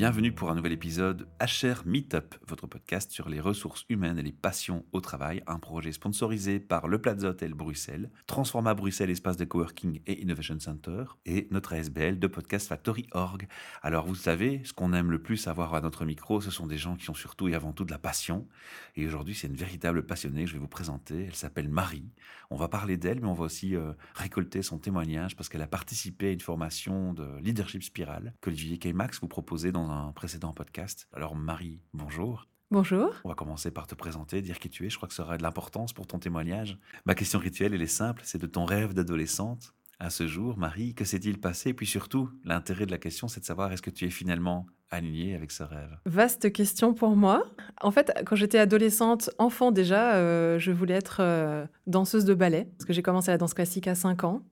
bienvenue pour un nouvel épisode HR Meetup, votre podcast sur les ressources humaines et les passions au travail, un projet sponsorisé par le Plaza Hotel Bruxelles, Transforma Bruxelles Espace de Coworking et Innovation Center, et notre ASBL de Podcast Factory Org. Alors vous savez, ce qu'on aime le plus avoir à notre micro, ce sont des gens qui ont surtout et avant tout de la passion. Et aujourd'hui, c'est une véritable passionnée que je vais vous présenter. Elle s'appelle Marie. On va parler d'elle, mais on va aussi euh, récolter son témoignage parce qu'elle a participé à une formation de leadership spirale qu'Olivier K-Max vous proposait dans un précédent podcast. Alors Marie, bonjour. Bonjour. On va commencer par te présenter, dire qui tu es. Je crois que ça aura de l'importance pour ton témoignage. Ma question rituelle, elle est simple, c'est de ton rêve d'adolescente. À ce jour, Marie, que s'est-il passé? Et puis surtout, l'intérêt de la question, c'est de savoir est-ce que tu es finalement alignée avec ce rêve? Vaste question pour moi. En fait, quand j'étais adolescente, enfant déjà, euh, je voulais être euh, danseuse de ballet, parce que j'ai commencé la danse classique à 5 ans.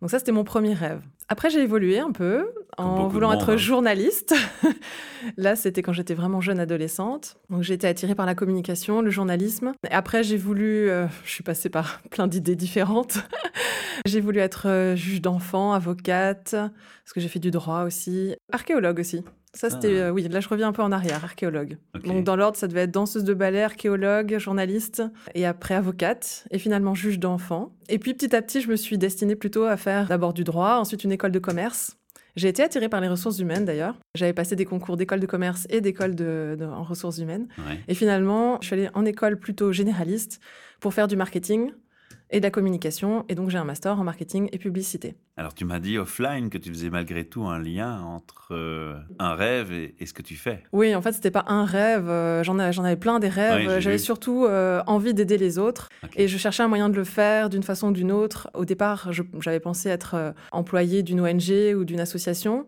Donc ça, c'était mon premier rêve. Après, j'ai évolué un peu en voulant être hein. journaliste. Là, c'était quand j'étais vraiment jeune adolescente. Donc j'ai été attirée par la communication, le journalisme. Et après, j'ai voulu, euh, je suis passée par plein d'idées différentes. j'ai voulu être euh, juge d'enfant, avocate, parce que j'ai fait du droit aussi, archéologue aussi. Ça, c'était. Ah. Euh, oui, là, je reviens un peu en arrière, archéologue. Donc, dans l'ordre, ça devait être danseuse de ballet, archéologue, journaliste, et après avocate, et finalement juge d'enfant. Et puis, petit à petit, je me suis destinée plutôt à faire d'abord du droit, ensuite une école de commerce. J'ai été attirée par les ressources humaines d'ailleurs. J'avais passé des concours d'école de commerce et d'école de, en ressources humaines. Et finalement, je suis allée en école plutôt généraliste pour faire du marketing, et de la communication. Et donc, j'ai un master en marketing et publicité. Alors, tu m'as dit offline que tu faisais malgré tout un lien entre euh, un rêve et, ce que tu fais. Oui, en fait, c'était pas un rêve. Euh, j'en avais plein des rêves. J'avais surtout euh, envie d'aider les autres. Et je cherchais un moyen de le faire d'une façon ou d'une autre. Au départ, j'avais pensé être employé d'une ONG ou d'une association.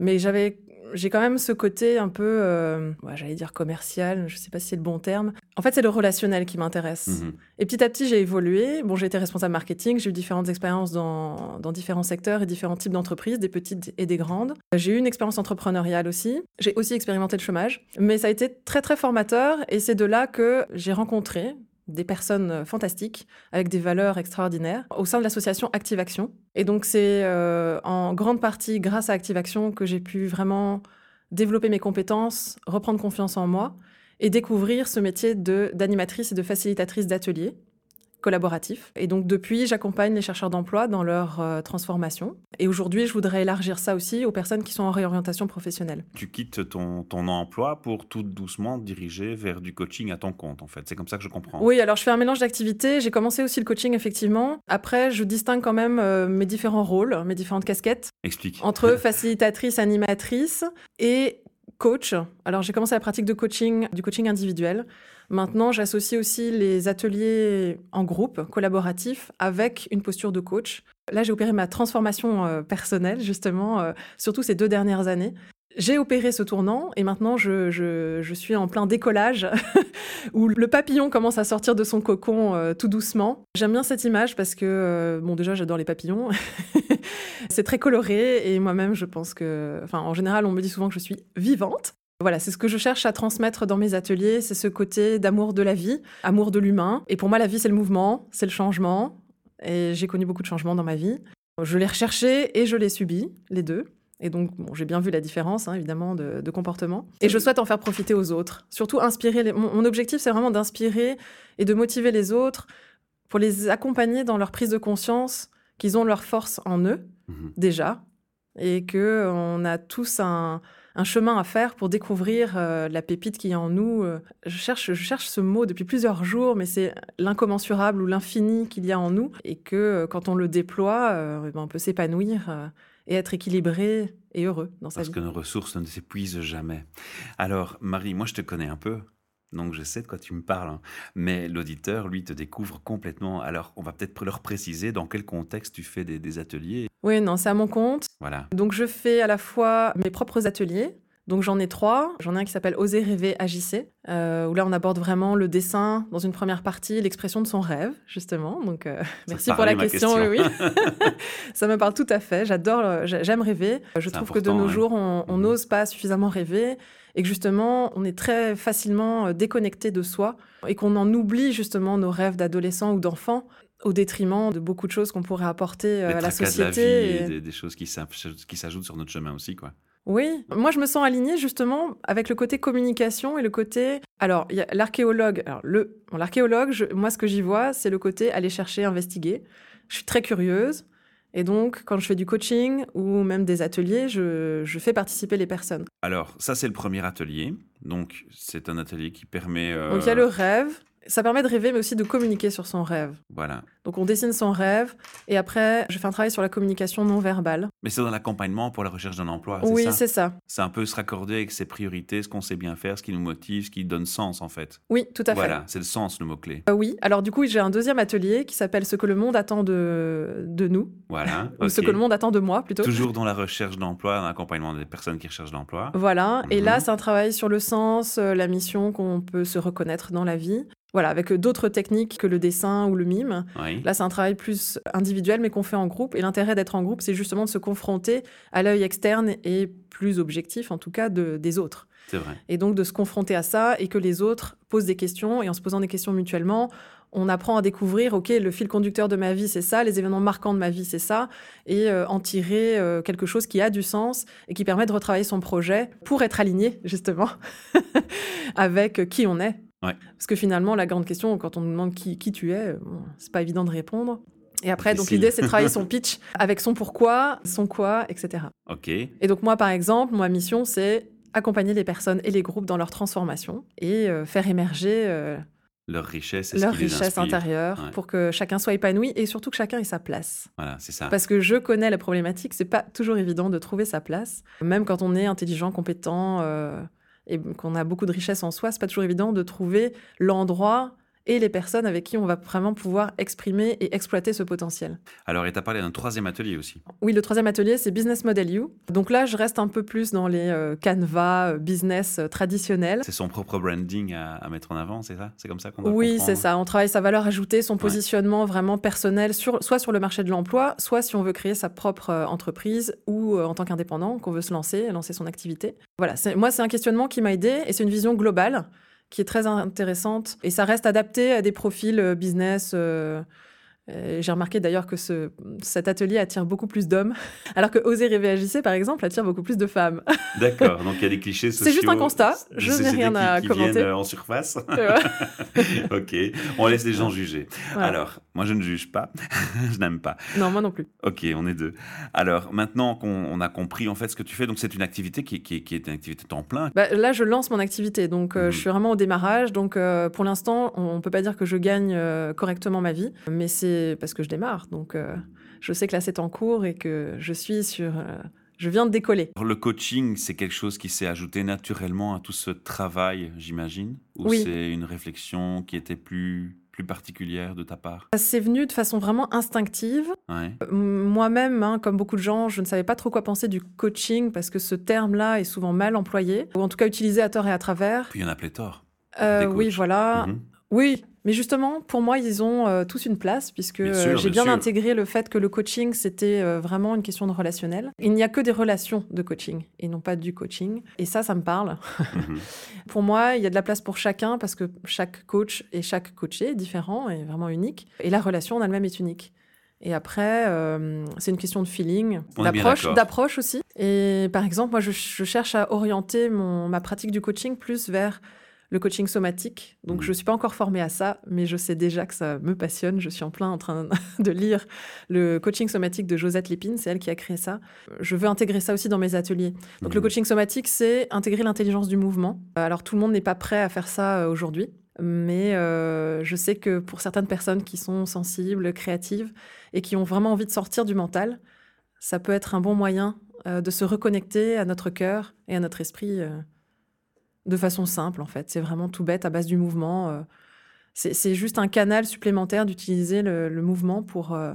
Mais j'avais j'ai quand même ce côté un peu, euh, j'allais dire commercial, je ne sais pas si c'est le bon terme. En fait, c'est le relationnel qui m'intéresse. Mhm. Et petit à petit, j'ai évolué. Bon, j'ai été responsable marketing, j'ai eu différentes expériences dans, dans, différents secteurs et différents types d'entreprises, des petites et des grandes. J'ai eu une expérience entrepreneuriale aussi. J'ai aussi expérimenté le chômage. Mais ça a été très, très formateur. Et c'est de là que j'ai rencontré des personnes fantastiques avec des valeurs extraordinaires au sein de l'association Active Action. Et donc c'est euh, en grande partie grâce à Active Action que j'ai pu vraiment développer mes compétences, reprendre confiance en moi et découvrir ce métier d'animatrice et de facilitatrice d'ateliers collaboratif. Et donc depuis, j'accompagne les chercheurs d'emploi dans leur euh, transformation. Et aujourd'hui, je voudrais élargir ça aussi aux personnes qui sont en réorientation professionnelle. Tu quittes ton, ton emploi pour tout doucement diriger vers du coaching à ton compte, en fait. C'est comme ça que je comprends. Oui, alors je fais un mélange d'activités. J'ai commencé aussi le coaching, effectivement. Après, je distingue quand même euh, mes différents rôles, mes différentes casquettes. Explique. Entre facilitatrice, animatrice et coach. Alors j'ai commencé la pratique de coaching, du coaching individuel. Maintenant, j'associe aussi les ateliers en groupe, collaboratifs, avec une posture de coach. Là, j'ai opéré ma transformation euh, personnelle, justement, euh, surtout ces deux dernières années. J'ai opéré ce tournant et maintenant je, suis en plein décollage où le papillon commence à sortir de son cocon euh, tout doucement. J'aime bien cette image parce que, bon, déjà, j'adore les papillons. c'est très coloré et moi-même, je pense que, enfin, en général, on me dit souvent que je suis vivante. Voilà, c'est ce que je cherche à transmettre dans mes ateliers, c'est ce côté d'amour de la vie, amour de l'humain. Et pour moi, la vie, c'est le mouvement, c'est le changement. Et j'ai connu beaucoup de changements dans ma vie. Je l'ai recherché et je l'ai subi, les deux. Et donc, bon, j'ai bien vu la différence, hein, évidemment, de, comportement. Et je souhaite en faire profiter aux autres. Surtout inspirer les... mon, objectif, c'est vraiment d'inspirer et de motiver les autres pour les accompagner dans leur prise de conscience qu'ils ont leur force en eux, mmh déjà, et qu'on a tous un, un chemin à faire pour découvrir euh, la pépite qui est en nous. Euh, je, cherche, je cherche ce mot depuis plusieurs jours, mais c'est l'incommensurable ou l'infini qu'il y a en nous, et que euh, quand on le déploie, eh ben, on peut s'épanouir et être équilibré et heureux dans sa vie. Parce que nos ressources ne s'épuisent jamais. Alors, Marie, moi je te connais un peu. Donc je sais de quoi tu me parles, hein. mais l'auditeur, lui, te découvre complètement. Alors on va peut-être leur préciser dans quel contexte tu fais des, ateliers. Oui, non, c'est à mon compte. Voilà. Donc je fais à la fois mes propres ateliers. Donc j'en ai trois. J'en ai un qui s'appelle Oser rêver, agissez, euh, où là on aborde vraiment le dessin dans une première partie, l'expression de son rêve, justement. Donc euh, merci pour la question. Oui, ça me parle tout à fait. J'adore, j'aime rêver. Je trouve que de nos jours on mhm. n'ose pas suffisamment rêver et que justement, on est très facilement euh, déconnecté de soi et qu'on en oublie justement nos rêves d'adolescents ou d'enfants au détriment de beaucoup de choses qu'on pourrait apporter euh, à la société. et... des, choses qui s'ajoutent sur notre chemin aussi, quoi. Oui, moi je me sens alignée justement avec le côté communication et le côté. Alors, il y a l'archéologue. Alors, le, l'archéologue, je- moi ce que j'y vois, c'est le côté aller chercher, investiguer. Je suis très curieuse. Et donc, quand je fais du coaching ou même des ateliers, je, je fais participer les personnes. Alors, ça, c'est le premier atelier. Donc, c'est un atelier qui permet. euh, Donc, il y a le rêve. Ça permet de rêver, mais aussi de communiquer sur son rêve. Voilà. Donc, on dessine son rêve. Et après, je fais un travail sur la communication non verbale. Mais c'est dans l'accompagnement pour la recherche d'un emploi, oui, c'est ça. C'est un peu se raccorder avec ses priorités, ce qu'on sait bien faire, ce qui nous motive, ce qui donne sens, en fait. Oui, tout à fait. Voilà, c'est le sens, le mot-clé. Euh, oui, alors du coup, j'ai un deuxième atelier qui s'appelle Ce que le monde attend de, de nous, Voilà. ou Ce que le monde attend de moi plutôt. Toujours dans la recherche d'emploi, dans l'accompagnement des personnes qui recherchent d'emploi. Voilà, et Mhm. là, c'est un travail sur le sens, euh, la mission qu'on peut se reconnaître dans la vie. Voilà, avec d'autres techniques que le dessin ou le mime. Oui. Là, c'est un travail plus individuel, mais qu'on fait en groupe. Et l'intérêt d'être en groupe, c'est justement de se confronter à l'œil externe et plus objectif, en tout cas, de- des autres. C'est vrai. Et donc de se confronter à ça et que les autres posent des questions. Et en se posant des questions mutuellement, on apprend à découvrir, OK, le fil conducteur de ma vie, c'est ça, les événements marquants de ma vie, c'est ça, et euh, en tirer euh, quelque chose qui a du sens et qui permet de retravailler son projet pour être aligné, justement, avec qui on est. Ouais. Parce que finalement, la grande question, quand on nous demande qui, qui tu es, bon, c'est pas évident de répondre. Et après, donc l'idée, c'est de travailler son pitch avec son pourquoi, son quoi, etc. Ok. Et donc moi, par exemple, ma mission, c'est accompagner les personnes et les groupes dans leur transformation et euh, faire émerger euh, Leur richesse, leur richesse intérieure Ouais. pour que chacun soit épanoui et surtout que chacun ait sa place. Voilà, c'est ça. Parce que je connais la problématique, c'est pas toujours évident de trouver sa place. Même quand on est intelligent, compétent euh, et qu'on a beaucoup de richesse en soi, c'est pas toujours évident de trouver l'endroit et les personnes avec qui on va vraiment pouvoir exprimer et exploiter ce potentiel. Alors, et tu as parlé d'un troisième atelier aussi. Oui, le troisième atelier, c'est Business Model You. Donc là, je reste un peu plus dans les euh, canevas euh, business euh, traditionnels. C'est son propre branding à, à mettre en avant, c'est ça? C'est comme ça qu'on doit Oui, c'est ça. On travaille sa valeur ajoutée, son positionnement vraiment personnel, sur, soit sur le marché de l'emploi, soit si on veut créer sa propre euh, entreprise ou euh, en tant qu'indépendant, qu'on veut se lancer, lancer son activité. Voilà, moi, c'est un questionnement qui m'a aidé et c'est une vision globale qui est très intéressante et ça reste adapté à des profils euh, business. euh, euh, J'ai remarqué d'ailleurs que ce, cet atelier attire beaucoup plus d'hommes, alors que Oser rêver agissez, par exemple, attire beaucoup plus de femmes. D'accord, donc il y a des clichés sociaux. C'est juste un constat, de je n'ai rien qui- à qui commenter. viennent, euh, en surface. Ok, on laisse les gens juger. Voilà. Alors, moi je ne juge pas, je n'aime pas. Non, moi non plus. Ok, on est deux. Alors, maintenant qu'on on a compris en fait ce que tu fais, donc c'est une activité qui, qui- qui est une activité temps plein. Bah, là, je lance mon activité, donc euh, Mhm. je suis vraiment au démarrage. Donc, euh, pour l'instant, on ne peut pas dire que je gagne euh, correctement ma vie, mais c'est parce que je démarre. Donc, euh, je sais que là, c'est en cours et que je suis sur. euh, je viens de décoller. Le coaching, c'est quelque chose qui s'est ajouté naturellement à tout ce travail, j'imagine Ou Oui. c'est une réflexion qui était plus, plus particulière de ta part? C'est venu de façon vraiment instinctive. Ouais. Euh, Moi-même, hein, comme beaucoup de gens, je ne savais pas trop quoi penser du coaching parce que ce terme-là est souvent mal employé, ou en tout cas utilisé à tort et à travers. Puis il y en a pléthore. Euh, oui, voilà. Mhm. Oui, mais justement, pour moi, ils ont euh, tous une place, puisque euh, j'ai bien intégré le fait que le coaching, c'était euh, vraiment une question de relationnel. Il n'y a que des relations de coaching, et non pas du coaching. Et ça, ça me parle. Mhm. Pour moi, il y a de la place pour chacun, parce que chaque coach et chaque coaché est différent et vraiment unique. Et la relation en elle-même est unique. Et après, euh, c'est une question de feeling, d'approche, d'approche aussi. Et par exemple, moi, je, je cherche à orienter mon, ma pratique du coaching plus vers le coaching somatique. Donc, je ne suis pas encore formée à ça, mais je sais déjà que ça me passionne. Je suis en plein en train de lire le coaching somatique de Josette Lépine. C'est elle qui a créé ça. Je veux intégrer ça aussi dans mes ateliers. Donc, le Mhm. coaching somatique, c'est intégrer l'intelligence du mouvement. Alors, tout le monde n'est pas prêt à faire ça euh, aujourd'hui. Mais euh, je sais que pour certaines personnes qui sont sensibles, créatives et qui ont vraiment envie de sortir du mental, ça peut être un bon moyen euh, de se reconnecter à notre cœur et à notre esprit euh, de façon simple, en fait. C'est vraiment tout bête, à base du mouvement. euh. C'est juste un canal supplémentaire d'utiliser le, le mouvement pour, euh,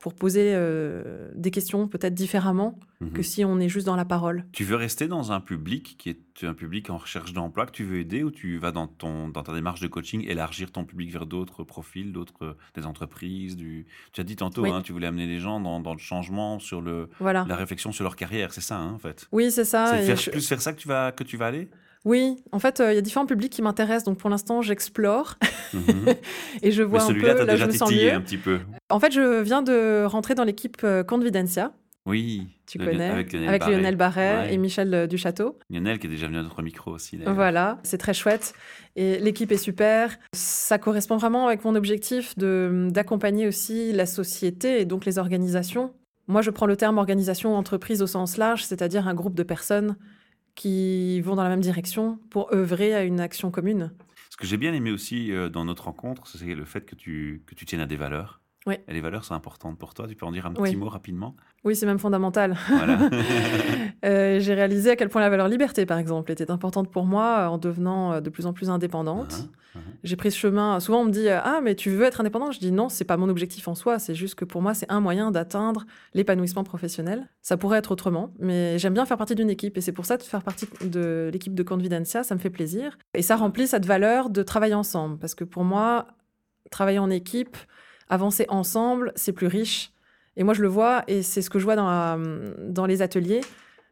pour poser euh, des questions peut-être différemment Mhm. que si on est juste dans la parole. Tu veux rester dans un public qui est un public en recherche d'emploi que tu veux aider ou tu vas dans, ton, dans ta démarche de coaching élargir ton public vers d'autres profils, d'autres des entreprises du... Tu as dit tantôt, Oui. hein, tu voulais amener les gens dans, dans le changement, sur le, Voilà. la réflexion sur leur carrière, c'est ça hein, en fait Oui, c'est ça. C'est je- plus vers ça que tu vas, que tu vas aller? Oui, en fait, euh, il y a différents publics qui m'intéressent. Donc pour l'instant, j'explore Mhm. et je Mais vois un peu as là je déjà me sens titillé mieux. un petit peu. En fait, je viens de rentrer dans l'équipe euh, Convidencia. Oui. Tu connais Avec Lionel Barret. Lionel Barret Ouais. et Michel euh, Duchâteau. Lionel qui est déjà venu à notre micro aussi. Voilà, c'est très chouette. Et l'équipe est super. Ça correspond vraiment avec mon objectif de d'accompagner aussi la société et donc les organisations. Moi, je prends le terme organisation entreprise au sens large, c'est-à-dire un groupe de personnes qui vont dans la même direction pour œuvrer à une action commune. Ce que j'ai bien aimé aussi euh, dans notre rencontre, c'est le fait que tu, que tu tiennes à des valeurs. Oui. Et les valeurs sont importantes pour toi. Tu peux en dire un Oui. petit mot rapidement? Oui, c'est même fondamental. Voilà. Euh, J'ai réalisé à quel point la valeur liberté, par exemple, était importante pour moi en devenant euh, de plus en plus indépendante. Uh-huh, uh-huh. J'ai pris ce chemin. Souvent, on me dit Ah, mais tu veux être indépendant Je dis Non, c'est pas mon objectif en soi. C'est juste que pour moi, c'est un moyen d'atteindre l'épanouissement professionnel. Ça pourrait être autrement, mais j'aime bien faire partie d'une équipe. Et c'est pour ça de faire partie de l'équipe de Confidencia, ça me fait plaisir. Et ça remplit cette valeur de travailler ensemble. Parce que pour moi, travailler en équipe, avancer ensemble, c'est plus riche. Et moi, je le vois, et c'est ce que je vois dans, la- dans les ateliers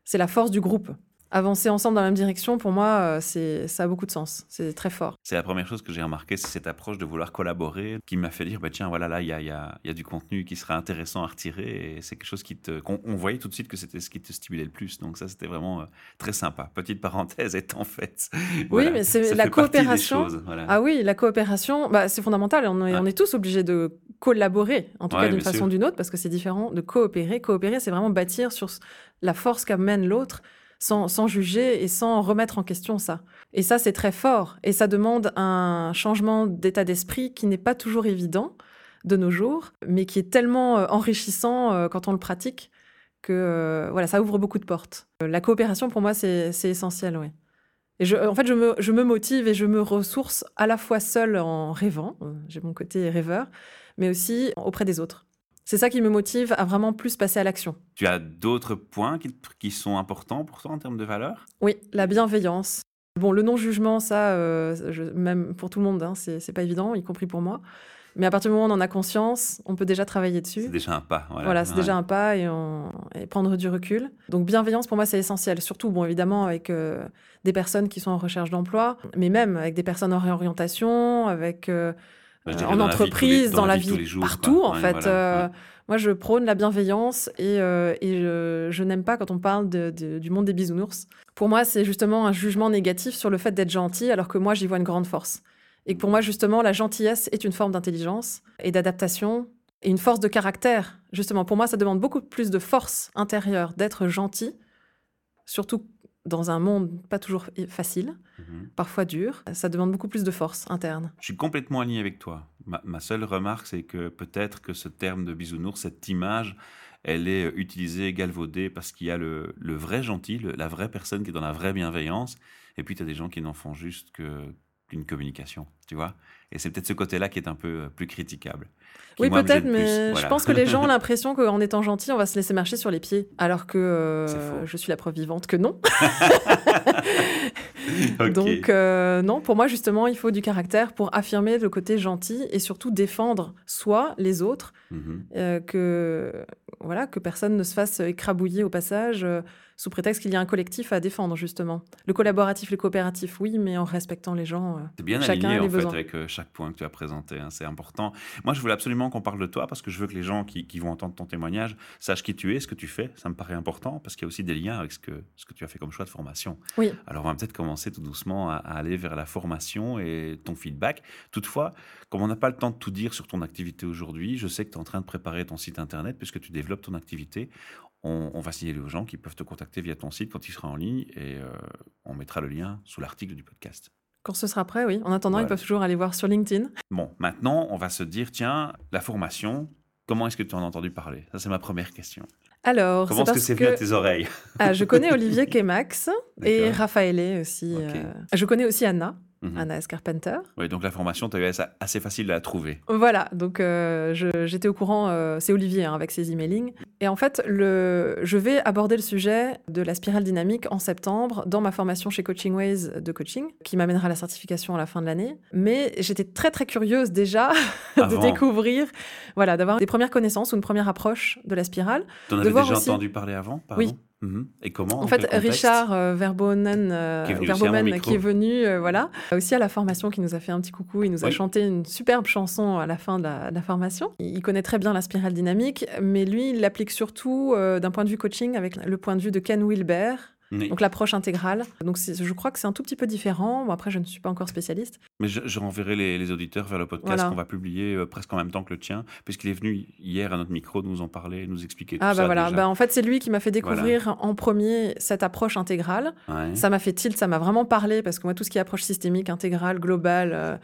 c'est la force du groupe. Avancer ensemble dans la même direction, pour moi, euh, c'est ça a beaucoup de sens. C'est très fort. C'est la première chose que j'ai remarqué, c'est cette approche de vouloir collaborer qui m'a fait dire, bah, tiens, voilà, là, il y a, y a- y a du contenu qui serait intéressant à retirer. Et c'est quelque chose qui te... qu'on- On, voyait tout de suite que c'était ce qui te stimulait le plus. Donc ça, c'était vraiment euh, très sympa. Petite parenthèse étant faite. Voilà. mais c'est la coopération. choses, voilà. Ah oui, la coopération, bah, c'est fondamental. On est, on est tous obligés de collaborer, en tout Ouais, cas d'une façon ou d'une autre, parce que c'est différent de coopérer. Coopérer, c'est vraiment bâtir sur la force qu'amène l'autre, sans, sans juger et sans remettre en question ça. Et ça, c'est très fort. Et ça demande un changement d'état d'esprit qui n'est pas toujours évident de nos jours, mais qui est tellement euh, enrichissant euh, quand on le pratique que euh, voilà, ça ouvre beaucoup de portes. La coopération, pour moi, c'est essentiel, oui. Et je, en fait, je me, je me motive et je me ressource à la fois seule en rêvant, j'ai mon côté rêveur, mais aussi auprès des autres. C'est ça qui me motive à vraiment plus passer à l'action. Tu as d'autres points qui, qui sont importants pour toi en termes de valeur? Oui, la bienveillance. Bon, le non-jugement, ça, euh, je- même pour tout le monde, hein, c'est c'est pas évident, y compris pour moi. Mais à partir du moment où on en a conscience, on peut déjà travailler dessus. C'est déjà un pas. Voilà, Voilà, c'est Ouais. déjà un pas et, on- et prendre du recul. Donc bienveillance, pour moi, c'est essentiel. Surtout, bon, évidemment, avec euh, des personnes qui sont en recherche d'emploi, mais même avec des personnes en réorientation, avec euh, Bah, euh, dirais en dans la vie entreprise, dans la vie, jours, partout, quoi. en Ouais, fait. voilà, Euh, ouais. Moi, je prône la bienveillance et, euh, et je, je n'aime pas quand on parle de- de- du monde des bisounours. Pour moi, c'est justement un jugement négatif sur le fait d'être gentil, alors que moi, j'y vois une grande force. Et que pour moi, justement, la gentillesse est une forme d'intelligence et d'adaptation et une force de caractère. Justement, pour moi, ça demande beaucoup plus de force intérieure d'être gentil, surtout dans un monde pas toujours facile, Mhm. parfois dur. Ça demande beaucoup plus de force interne. Je suis complètement aligné avec toi. Ma, ma seule remarque, c'est que peut-être que ce terme de bisounours, cette image, elle est euh, utilisée, galvaudée, parce qu'il y a le, le vrai gentil, le- la vraie personne qui est dans la vraie bienveillance, et puis tu as des gens qui n'en font juste que qu'une communication, tu vois. Et c'est peut-être ce côté-là qui est un peu euh, plus critiquable. Oui, peut-être, mais plus. je pense que les gens ont l'impression qu'en étant gentil, on va se laisser marcher sur les pieds. Alors que euh, je suis la preuve vivante que non. Donc, euh, non, pour moi, justement, il faut du caractère pour affirmer le côté gentil et surtout défendre soi, les autres, Mhm. euh, que, voilà, que personne ne se fasse écrabouiller au passage sous prétexte qu'il y a un collectif à défendre, justement. Le collaboratif, le coopératif, oui, mais en respectant les gens. euh. C'est bien Chacun aligné en fait besoins. avec euh, chaque point que tu as présenté, hein, c'est important. Moi, je voulais absolument qu'on parle de toi parce que je veux que les gens qui, qui vont entendre ton témoignage sachent qui tu es, ce que tu fais. Ça me paraît important parce qu'il y a aussi des liens avec ce que, ce que tu as fait comme choix de formation. Oui. Alors, on va peut-être commencer tout doucement à, à aller vers la formation et ton feedback. Toutefois, comme on n'a pas le temps de tout dire sur ton activité aujourd'hui, je sais que tu es en train de préparer ton site internet puisque tu développes ton activité. On, on va signaler aux gens qui peuvent te contacter via ton site quand il sera en ligne et euh, on mettra le lien sous l'article du podcast. Quand ce sera prêt, oui. En attendant, Voilà. ils peuvent toujours aller voir sur LinkedIn. Bon, maintenant, on va se dire, tiens, la formation, comment est-ce que tu en as entendu parler? Ça, c'est ma première question. Alors, Comment est-ce que c'est venu à tes oreilles? Ah, je connais Olivier Kemax et. Raphaël aussi. Euh. Je connais aussi Anna, Mhm. Anna Escarpenter. Oui, donc la formation, tu as eu assez- facile à la trouver. Voilà, donc euh, j'étais au courant, euh, c'est Olivier hein, avec ses emailing. Et en fait, le, je vais aborder le sujet de la spirale dynamique en septembre dans ma formation chez Coaching Ways de coaching, qui m'amènera à la certification à la fin de l'année. Mais j'étais très très curieuse déjà de Avant. découvrir, voilà, d'avoir des premières connaissances ou une première approche de la spirale. Tu en avais déjà aussi- entendu parler avant pardon? Oui. Mhm. Et comment En fait, Richard euh, Verbonen, euh, Qui est venu Verbomen, micro. qui est venu, euh, voilà, aussi à la formation, qui nous a fait un petit coucou. Il nous a Oui. chanté une superbe chanson à la fin de la, de la formation. Il connaît très bien la spirale dynamique, mais lui, il l'applique surtout euh, d'un point de vue coaching avec le point de vue de Ken Wilber, Oui. donc l'approche intégrale. Donc je crois que c'est un tout petit peu différent. Bon, après, je ne suis pas encore spécialiste. Mais je, je renverrai les, les auditeurs vers le podcast Voilà. qu'on va publier euh, presque en même temps que le tien, puisqu'il est venu hier à notre micro nous en parler, nous expliquer tout Ah ça bah voilà, déjà. bah, en fait c'est lui qui m'a fait découvrir en premier cette approche intégrale. Ouais. Ça m'a fait tilt, ça m'a vraiment parlé parce que moi tout ce qui est approche systémique, intégrale, globale, euh, Ça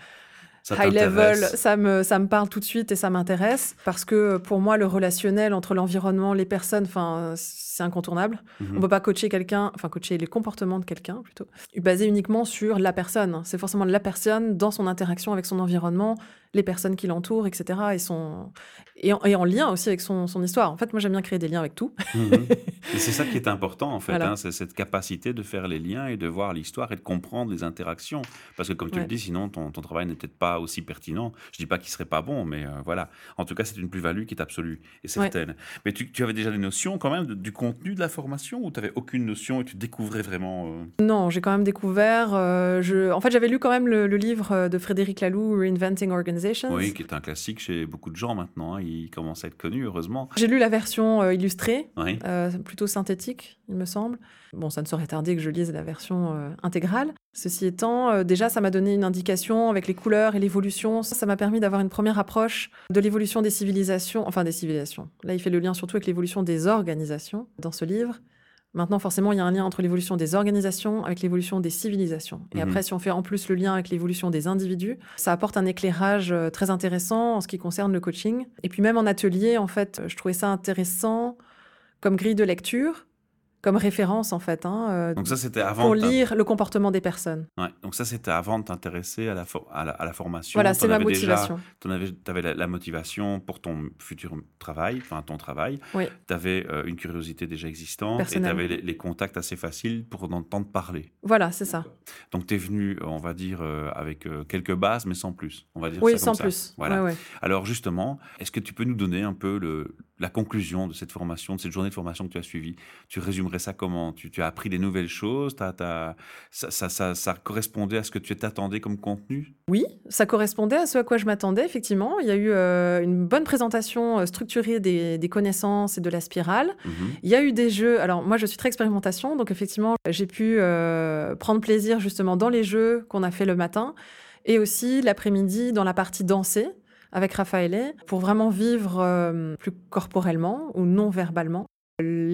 high level, ça me, ça me parle tout de suite et ça m'intéresse parce que pour moi, le relationnel entre l'environnement, les personnes, enfin, c'est incontournable. Mhm. On peut pas coacher quelqu'un, enfin, coacher les comportements de quelqu'un plutôt, basé uniquement sur la personne. C'est forcément la personne dans son interaction avec son environnement, les personnes qui l'entourent, etc. Et, son... et, en, et en lien aussi avec son, son histoire. En fait, moi, j'aime bien créer des liens avec tout. Mhm. Et c'est ça qui est important, en fait, Voilà. hein, c'est cette capacité de faire les liens et de voir l'histoire et de comprendre les interactions. Parce que, comme tu Ouais. le dis, sinon, ton, ton travail n'est peut-être pas aussi pertinent. Je dis pas qu'il serait pas bon, mais euh, voilà. En tout cas, c'est une plus-value qui est absolue et certaine. Mais tu, tu avais déjà des notions, quand même, de- du contenu de la formation ou tu n'avais aucune notion et tu découvrais vraiment euh, Non, j'ai quand même découvert. euh, je... En fait, j'avais lu quand même le, le livre de Frédéric Laloux, Reinventing Organizations. Oui, qui est un classique chez beaucoup de gens maintenant. hein. Il commence à être connu, heureusement. J'ai lu la version euh, illustrée, Oui. euh, plutôt synthétique, il me semble. Bon, ça ne saurait tarder que je lise la version euh, intégrale. Ceci étant, déjà, ça m'a donné une indication avec les couleurs et l'évolution. Ça m'a permis d'avoir une première approche de l'évolution des civilisations, enfin des civilisations. Là, il fait le lien surtout avec l'évolution des organisations dans ce livre. Maintenant, forcément, il y a un lien entre l'évolution des organisations avec l'évolution des civilisations. Et Mhm. après, si on fait en plus le lien avec l'évolution des individus, ça apporte un éclairage euh, très intéressant en ce qui concerne le coaching. Et puis même en atelier, en fait, je trouvais ça intéressant comme grille de lecture, comme référence, en fait, hein, euh, Donc ça, c'était avant. pour lire le comportement des personnes. Ouais. Donc ça, c'était avant de t'intéresser à la, for- à la, à la formation. Voilà, c'est ma avais motivation. Tu avais la, la motivation pour ton futur travail, enfin ton travail. Oui. Tu avais une curiosité déjà existante et tu avais les, les contacts assez faciles pour en entendre parler. Voilà, c'est ça. Donc tu es venu, on va dire, euh, avec euh, quelques bases, mais sans plus. On va dire Oui, ça comme sans ça. plus. Voilà. Ouais, ouais. Alors justement, est-ce que tu peux nous donner un peu le, la conclusion de cette formation, de cette journée de formation que tu as suivie? Tu résumerais ça comment? Tu, tu as appris des nouvelles choses? Ça, ça, ça, ça correspondait à ce que tu t'attendais comme contenu? Oui, ça correspondait à ce à quoi je m'attendais, effectivement. Il y a eu euh, une bonne présentation euh, structurée des, des connaissances et de la spirale. Mhm. Il y a eu des jeux. Alors, moi, je suis très expérimentation, donc effectivement, j'ai pu euh, prendre plaisir justement dans les jeux qu'on a fait le matin et aussi l'après-midi dans la partie danser avec Raphaël pour vraiment vivre euh, plus corporellement ou non verbalement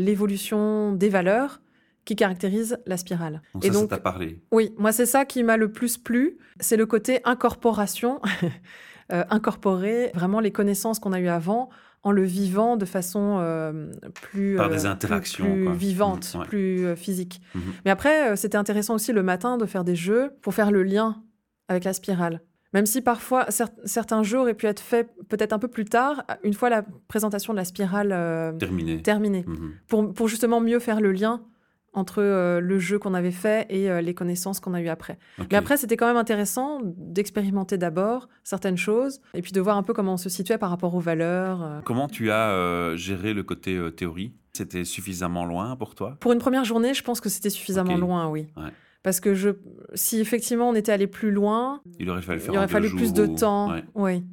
l'évolution des valeurs qui caractérisent la spirale. Donc et ça, ça donc, t'a parlé. oui, moi, c'est ça qui m'a le plus plu. C'est le côté incorporation, euh, incorporer vraiment les connaissances qu'on a eues avant en le vivant de façon euh, plus, Par euh, des plus- interactions, plus, quoi. vivante, ouais. plus physique. Mhm. Mais après, c'était intéressant aussi le matin de faire des jeux pour faire le lien avec la spirale. Même si parfois cer- certains jeux auraient pu être faits peut-être un peu plus tard, une fois la présentation de la spirale euh, Terminé. terminée, Mhm. pour, pour justement mieux faire le lien entre euh, le jeu qu'on avait fait et euh, les connaissances qu'on a eues après. Mais après, c'était quand même intéressant d'expérimenter d'abord certaines choses et puis de voir un peu comment on se situait par rapport aux valeurs. Comment tu as géré le côté théorie? C'était suffisamment loin pour toi? Pour une première journée, je pense que c'était suffisamment loin, oui. Ouais. Parce que je, si effectivement on était allé plus loin, Il aurait fallu faire il en aurait deux fallu jours plus de temps. Ouais. Oui.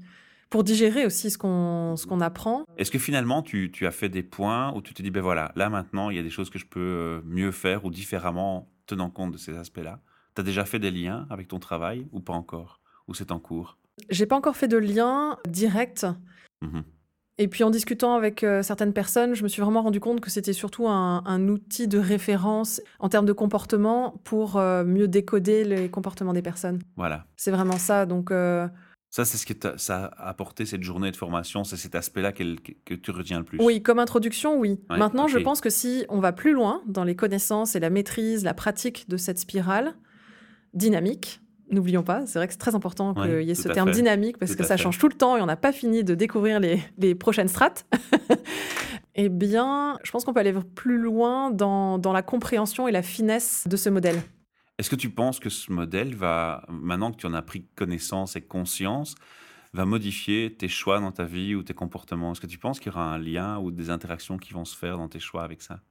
Pour digérer aussi ce qu'on ce qu'on apprend. Est-ce que finalement, tu, tu as fait des points où tu te dis, ben voilà, là maintenant, il y a des choses que je peux euh, mieux faire ou différemment tenant compte de ces aspects-là? Tu as déjà fait des liens avec ton travail ou pas encore? Ou c'est en cours? J'ai pas encore fait de lien direct. Mhm. Et puis en discutant avec euh, certaines personnes, je me suis vraiment rendu compte que c'était surtout un, un outil de référence en termes de comportement pour euh, mieux décoder les comportements des personnes. Voilà. C'est vraiment ça. Donc euh, Ça, c'est ce que ça a apporté cette journée de formation, c'est cet aspect-là que, tu retiens le plus. oui, comme introduction, oui. Ouais, Maintenant, je pense que si on va plus loin dans les connaissances et la maîtrise, la pratique de cette spirale dynamique, n'oublions pas, c'est vrai que c'est très important qu'il Ouais, y ait ce terme fait. dynamique parce Tout que ça fait. change tout le temps et on n'a pas fini de découvrir les, les prochaines strates. eh bien, je pense qu'on peut aller plus loin dans, dans la compréhension et la finesse de ce modèle. Est-ce que tu penses que ce modèle va, maintenant que tu en as pris connaissance et conscience, va modifier tes choix dans ta vie ou tes comportements? Est-ce que tu penses qu'il y aura un lien ou des interactions qui vont se faire dans tes choix avec ça?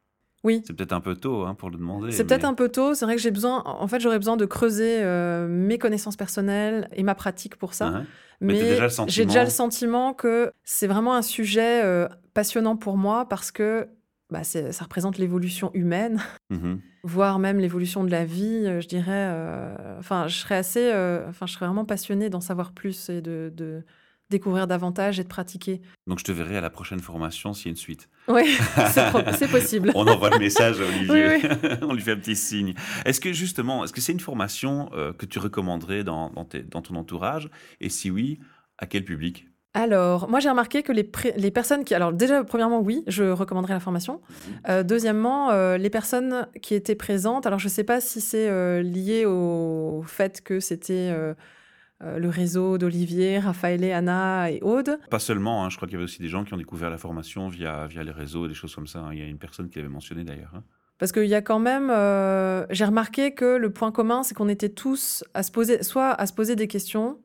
Oui. C'est peut-être un peu tôt hein, pour le demander. C'est peut-être un peu tôt. C'est vrai que j'ai besoin. En fait, j'aurais besoin de creuser euh, mes connaissances personnelles et ma pratique pour ça. Hein Mais t'as Mais déjà le j'ai déjà le sentiment- que c'est vraiment un sujet euh, passionnant pour moi parce que bah, ça représente l'évolution humaine, Mhm. voire même l'évolution de la vie. euh, Je dirais. euh, Enfin, je serais assez. Enfin, je serais vraiment passionnée d'en savoir plus et de, de découvrir davantage et de pratiquer. Donc je te verrai à la prochaine formation s'il y a une suite. Oui, c'est possible. On envoie le message à Olivier. Oui, On lui fait un petit signe. Est-ce que justement, est-ce que c'est une formation euh, que tu recommanderais dans, dans tes- dans ton entourage? Et si oui, à quel public? Alors, moi j'ai remarqué que les, personnes qui... Alors déjà, premièrement, oui, je recommanderais la formation. Euh, deuxièmement, euh, les personnes qui étaient présentes, alors je ne sais pas si c'est lié au fait que c'était euh, le réseau d'Olivier, Raphaël, Anna et Aude. Pas seulement, hein, je crois qu'il y avait aussi des gens qui ont découvert la formation via, via les réseaux, des choses comme ça. hein. Il y a une personne qui l'avait mentionné d'ailleurs. hein. Parce qu'il y a quand même... euh, j'ai remarqué que le point commun, c'est qu'on était tous à se poser, soit à se poser des questions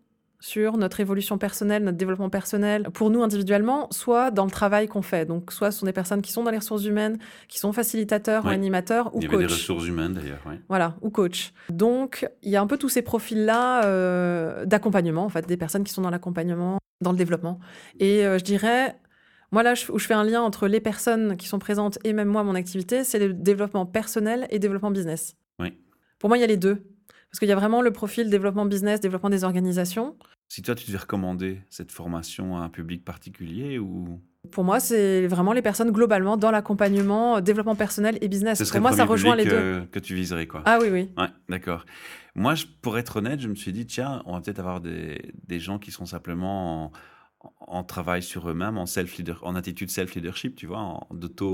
sur notre évolution personnelle, notre développement personnel, pour nous individuellement, soit dans le travail qu'on fait. Donc, soit ce sont des personnes qui sont dans les ressources humaines, qui sont facilitateurs ou Oui. animateurs ou Il y avait des ressources humaines d'ailleurs. ouais. Voilà, ou coach. Donc, il y a un peu tous ces profils-là euh, d'accompagnement, en fait, des personnes qui sont dans l'accompagnement, dans le développement. Et euh, je dirais, moi là, où je fais un lien entre les personnes qui sont présentes et même moi, mon activité, c'est le développement personnel et développement business. Oui. Pour moi, il y a les deux. Parce qu'il y a vraiment le profil développement business, développement des organisations. Si toi, tu devais recommander cette formation à un public particulier ou? Pour moi, c'est vraiment les personnes globalement dans l'accompagnement, euh, développement personnel et business. ce Pour moi, ça rejoint les deux. euh, que tu viserais quoi Ah oui, oui. Ouais, d'accord. Moi, je, pour être honnête, je me suis dit, tiens, on va peut-être avoir des, des gens qui sont simplement en, en travail sur eux-mêmes, en self en attitude self-leadership, tu vois,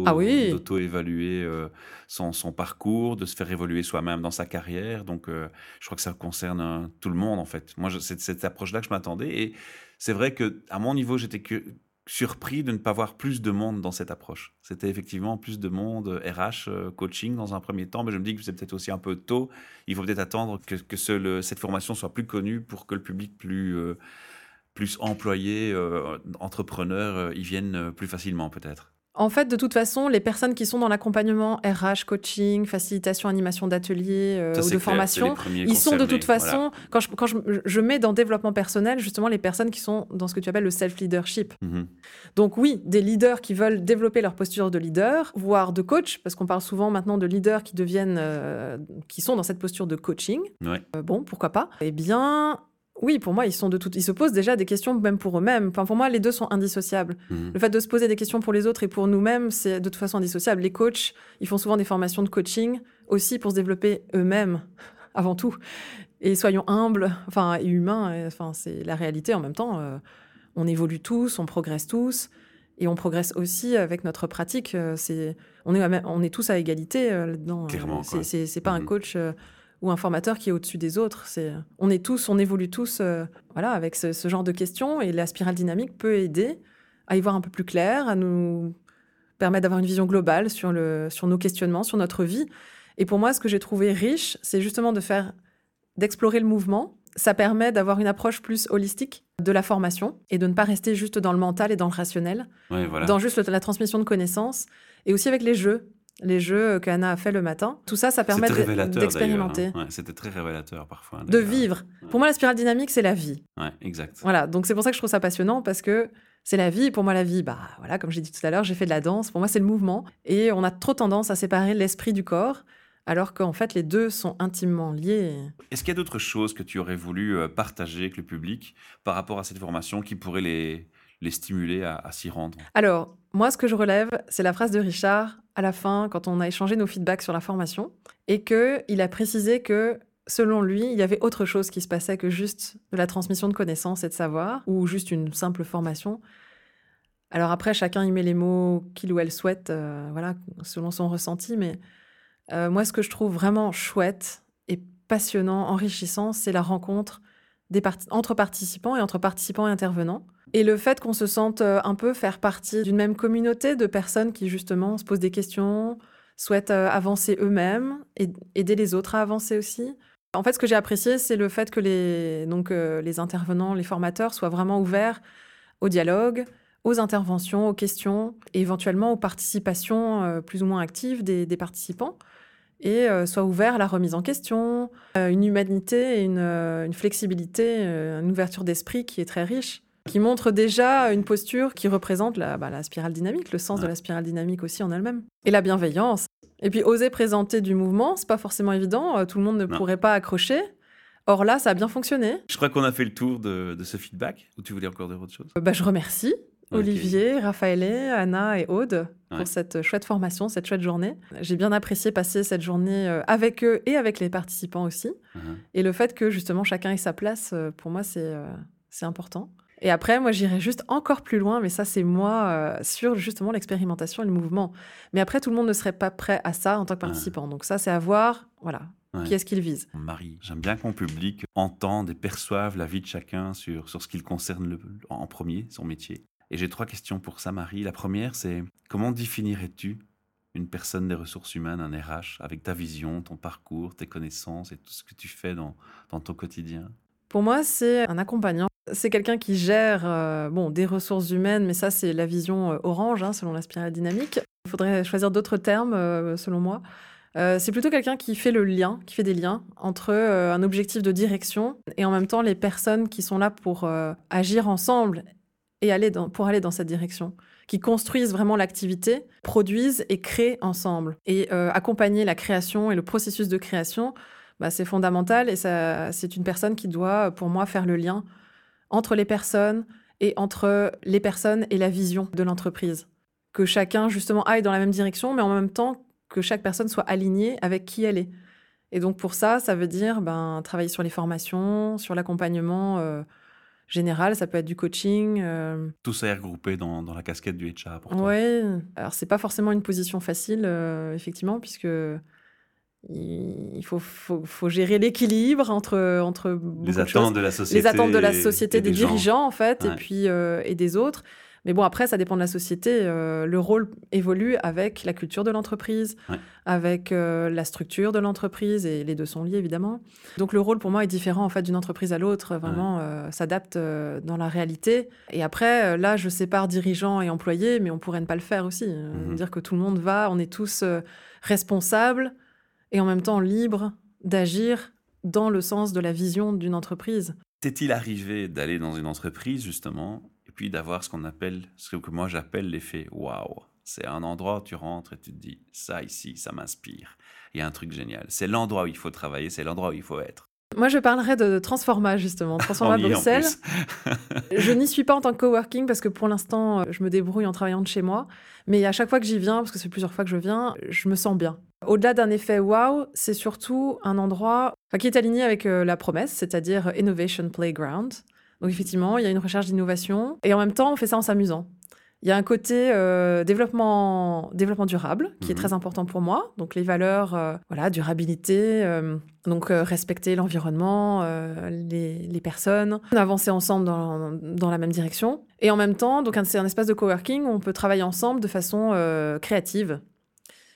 Ah oui. d'auto-évaluer euh, son, son parcours, de se faire évoluer soi-même dans sa carrière. Donc, euh, je crois que ça concerne euh, tout le monde, en fait. Moi, c'est cette approche-là que je m'attendais. Et c'est vrai que à mon niveau, j'étais surpris de ne pas voir plus de monde dans cette approche. C'était effectivement plus de monde RH, coaching dans un premier temps, mais je me dis que c'est peut-être aussi un peu tôt. Il faut peut-être attendre que, que ce- le- cette formation soit plus connue pour que le public plus, plus employé, euh, entrepreneur, euh, y vienne euh, plus facilement peut-être. En fait, de toute façon, les personnes qui sont dans l'accompagnement RH, coaching, facilitation, animation d'ateliers euh, ou de clair, formation, ils sont de toute voilà. façon, quand, je, quand je, je mets dans développement personnel, justement, les personnes qui sont dans ce que tu appelles le self-leadership. Mhm. Donc oui, des leaders qui veulent développer leur posture de leader, voire de coach, parce qu'on parle souvent maintenant de leaders qui deviennent, euh, qui sont dans cette posture de coaching. Ouais. Euh, bon, pourquoi pas? Eh bien, oui, pour moi, ils sont de tout, ils se posent déjà des questions même pour eux-mêmes. Enfin, pour moi, les deux sont indissociables. Mhm. Le fait de se poser des questions pour les autres et pour nous-mêmes, c'est de toute façon indissociable. Les coachs, ils font souvent des formations de coaching aussi pour se développer eux-mêmes, avant tout. Et soyons humbles, enfin, et humains. et, Enfin, c'est la réalité en même temps. euh, on évolue tous, on progresse tous. Et on progresse aussi avec notre pratique. euh, C'est, on, est, on est tous à égalité euh, là-dedans. Clairement, C'est, pas un Mhm. coach euh, ou un formateur qui est au-dessus des autres. C'est, on est tous, on évolue tous euh, voilà, avec ce, ce genre de questions. Et la spirale dynamique peut aider à y voir un peu plus clair, à nous permettre d'avoir une vision globale sur, le, sur nos questionnements, sur notre vie. Et pour moi, ce que j'ai trouvé riche, c'est justement de faire, d'explorer le mouvement. Ça permet d'avoir une approche plus holistique de la formation et de ne pas rester juste dans le mental et dans le rationnel, Ouais, voilà. dans juste la transmission de connaissances et aussi avec les jeux. Les jeux qu'Anna a fait le matin. Tout ça, ça permet d'expérimenter, hein. Ouais, C'était très révélateur parfois. de vivre. Ouais. Pour moi, la spirale dynamique, c'est la vie. Ouais, exact. Voilà, donc c'est pour ça que je trouve ça passionnant parce que c'est la vie. Pour moi, la vie, bah voilà, comme j'ai dit tout à l'heure, j'ai fait de la danse. Pour moi, c'est le mouvement. Et on a trop tendance à séparer l'esprit du corps, alors qu'en fait, les deux sont intimement liés. Est-ce qu'il y a d'autres choses que tu aurais voulu euh, partager avec le public par rapport à cette formation qui pourrait les, les stimuler à, à s'y rendre? Alors, moi, ce que je relève, c'est la phrase de Richard à la fin, quand on a échangé nos feedbacks sur la formation, et que il a précisé que selon lui, il y avait autre chose qui se passait que juste de la transmission de connaissances et de savoir, ou juste une simple formation. Alors après, chacun y met les mots qu'il ou elle souhaite, euh, voilà, selon son ressenti. Mais euh, moi, ce que je trouve vraiment chouette et passionnant, enrichissant, c'est la rencontre entre participants et entre participants et intervenants. Et le fait qu'on se sente euh, un peu faire partie d'une même communauté de personnes qui justement se posent des questions, souhaitent euh, avancer eux-mêmes et aider les autres à avancer aussi. En fait, ce que j'ai apprécié, c'est le fait que les, donc, euh, les intervenants, les formateurs soient vraiment ouverts au dialogue, aux interventions, aux questions, et éventuellement aux participations plus ou moins actives des, participants, et euh, soit ouvert à la remise en question, euh, une humanité, une, une flexibilité, une ouverture d'esprit qui est très riche, qui montre déjà une posture qui représente la, bah, la spirale dynamique, le sens de la spirale dynamique aussi en elle-même, et la bienveillance. Et puis oser présenter du mouvement, c'est pas forcément évident, tout le monde ne pourrait pas accrocher. Or là, ça a bien fonctionné. Je crois qu'on a fait le tour de, de ce feedback. Ou tu voulais encore dire autre chose? Bah, Je remercie. Olivier, Raphaël, Anna et Aude pour cette chouette formation, cette chouette journée. J'ai bien apprécié passer cette journée euh, avec eux et avec les participants aussi. Uh-huh. Et le fait que justement chacun ait sa place, euh, pour moi, euh, c'est important. Et après, moi, j'irai juste encore plus loin, mais ça, c'est moi sur justement l'expérimentation et le mouvement. Mais après, tout le monde ne serait pas prêt à ça en tant que participant. Donc ça, c'est à voir, voilà, qui est-ce qu'il vise. Marie, j'aime bien qu'on public entende et perçoive la vie de chacun sur, sur ce qui le concerne en premier, son métier. Et j'ai trois questions pour ça, Marie. La première, c'est comment définirais-tu une personne des ressources humaines, un RH, avec ta vision, ton parcours, tes connaissances et tout ce que tu fais dans, ton quotidien? Pour moi, c'est un accompagnant. C'est quelqu'un qui gère euh, bon, des ressources humaines, mais ça, c'est la vision euh, orange, hein, selon la spirale dynamique. Il faudrait choisir d'autres termes, euh, selon moi. c'est plutôt quelqu'un qui fait le lien, qui fait des liens entre un objectif de direction et en même temps les personnes qui sont là pour agir ensemble et aller pour aller dans cette direction, qui construisent vraiment l'activité, produisent et créent ensemble. Et euh, accompagner la création et le processus de création, bah, c'est fondamental et c'est une personne qui doit, pour moi, faire le lien entre les personnes et entre les personnes et la vision de l'entreprise. Que chacun, justement, aille dans la même direction, mais en même temps que chaque personne soit alignée avec qui elle est. Et donc pour ça, ça veut dire ben, travailler sur les formations, sur l'accompagnement. Euh, général, ça peut être du coaching. Euh. Tout ça est regroupé dans, dans, la casquette du HR pour toi. Oui, alors c'est pas forcément une position facile, euh, effectivement, puisque il faut, faut, faut gérer l'équilibre entre, entre les attentes de, la société, les attentes de la société, des, dirigeants en fait, et puis euh, et des autres. Mais bon, après, ça dépend de la société. Euh, le rôle évolue avec la culture de l'entreprise, avec euh, la structure de l'entreprise, et les deux sont liés, évidemment. Donc, le rôle, pour moi, est différent, en fait, d'une entreprise à l'autre. Vraiment, euh, s'adapte dans la réalité. Et après, là, je sépare dirigeants et employés, mais on pourrait ne pas le faire aussi. Mhm. Dire que tout le monde va, on est tous responsables et en même temps libres d'agir dans le sens de la vision d'une entreprise. T'est-il arrivé d'aller dans une entreprise, justement, puis d'avoir ce qu'on appelle, ce que moi j'appelle l'effet waouh. C'est un endroit où tu rentres et tu te dis, ça ici, ça m'inspire. Il y a un truc génial. C'est l'endroit où il faut travailler, c'est l'endroit où il faut être. Moi, je parlerai de Transforma, justement. Transforma Bruxelles. je n'y suis pas en tant que coworking parce que pour l'instant, je me débrouille en travaillant de chez moi. Mais à chaque fois que j'y viens, parce que c'est plusieurs fois que je viens, je me sens bien. Au-delà d'un effet wow, c'est surtout un endroit qui est aligné avec euh, la promesse, c'est-à-dire Innovation Playground. Donc effectivement, il y a une recherche d'innovation et en même temps, on fait ça en s'amusant. Il y a un côté euh, développement, développement durable qui est mhm. très important pour moi. Donc les valeurs, euh, voilà, durabilité, euh, donc respecter l'environnement, les, les, personnes, avancer ensemble dans, dans, la même direction. Et en même temps, donc c'est un espace de coworking où on peut travailler ensemble de façon créative.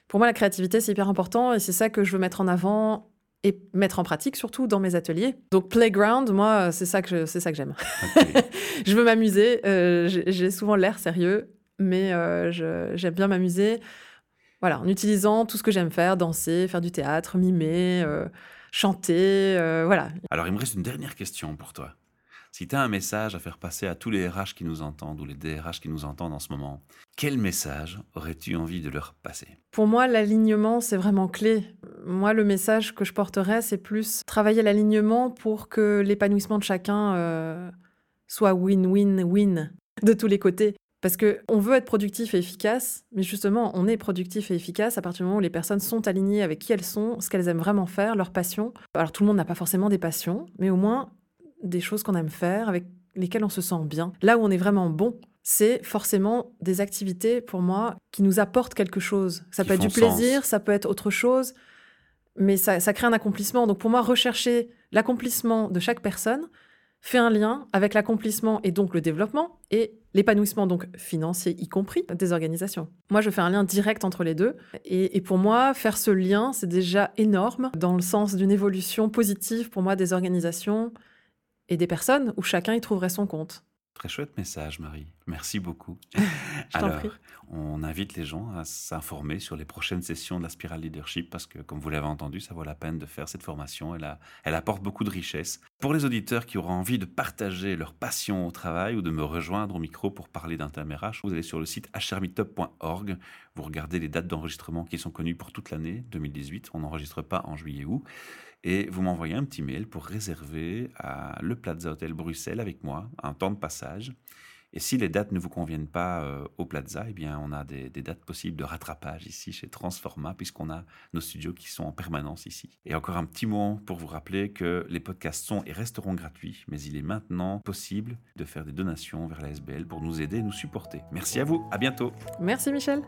Pour moi, la créativité, c'est hyper important et c'est ça que je veux mettre en avant et mettre en pratique surtout dans mes ateliers. Donc playground, moi, c'est ça que c'est ça que j'aime. je veux m'amuser. Euh, j'ai souvent l'air sérieux, mais euh, j'aime bien m'amuser. Voilà, en utilisant tout ce que j'aime faire, danser, faire du théâtre, mimer, euh, chanter, voilà. Alors il me reste une dernière question pour toi. Si tu as un message à faire passer à tous les RH qui nous entendent ou les DRH qui nous entendent en ce moment, quel message aurais-tu envie de leur passer? Pour moi, l'alignement, c'est vraiment clé. Moi, le message que je porterais, c'est plus travailler l'alignement pour que l'épanouissement de chacun euh, soit win-win-win de tous les côtés. Parce qu'on veut être productif et efficace, mais justement, on est productif et efficace à partir du moment où les personnes sont alignées avec qui elles sont, ce qu'elles aiment vraiment faire, leur passion. Alors tout le monde n'a pas forcément des passions, mais au moins des choses qu'on aime faire, avec lesquelles on se sent bien. Là où on est vraiment bon, c'est forcément des activités pour moi qui nous apportent quelque chose. Ça peut être du plaisir, ça peut être autre chose, mais ça, crée un accomplissement. Donc pour moi, rechercher l'accomplissement de chaque personne fait un lien avec l'accomplissement et donc le développement et l'épanouissement donc financier y compris des organisations. Moi, je fais un lien direct entre les deux et, et pour moi, faire ce lien, c'est déjà énorme dans le sens d'une évolution positive pour moi des organisations et des personnes où chacun y trouverait son compte. Très chouette message, Marie. Merci beaucoup. Je t'en prie. on invite les gens à s'informer sur les prochaines sessions de la Spirale Leadership parce que, comme vous l'avez entendu, ça vaut la peine de faire cette formation. Elle, elle apporte beaucoup de richesse. Pour les auditeurs qui auront envie de partager leur passion au travail ou de me rejoindre au micro pour parler d'un thème RH, vous allez sur le site hrmeetup.org. Vous regardez les dates d'enregistrement qui sont connues pour toute l'année 2018. On n'enregistre pas en juillet-août et vous m'envoyez un petit mail pour réserver à le Plaza Hotel Bruxelles avec moi un temps de passage. Et si les dates ne vous conviennent pas euh, au Plaza, eh bien, on a des, dates possibles de rattrapage ici chez Transforma, puisqu'on a nos studios qui sont en permanence ici. Et encore un petit mot pour vous rappeler que les podcasts sont et resteront gratuits, mais il est maintenant possible de faire des donations vers la SBL pour nous aider et nous supporter. Merci à vous, à bientôt. Merci Michel.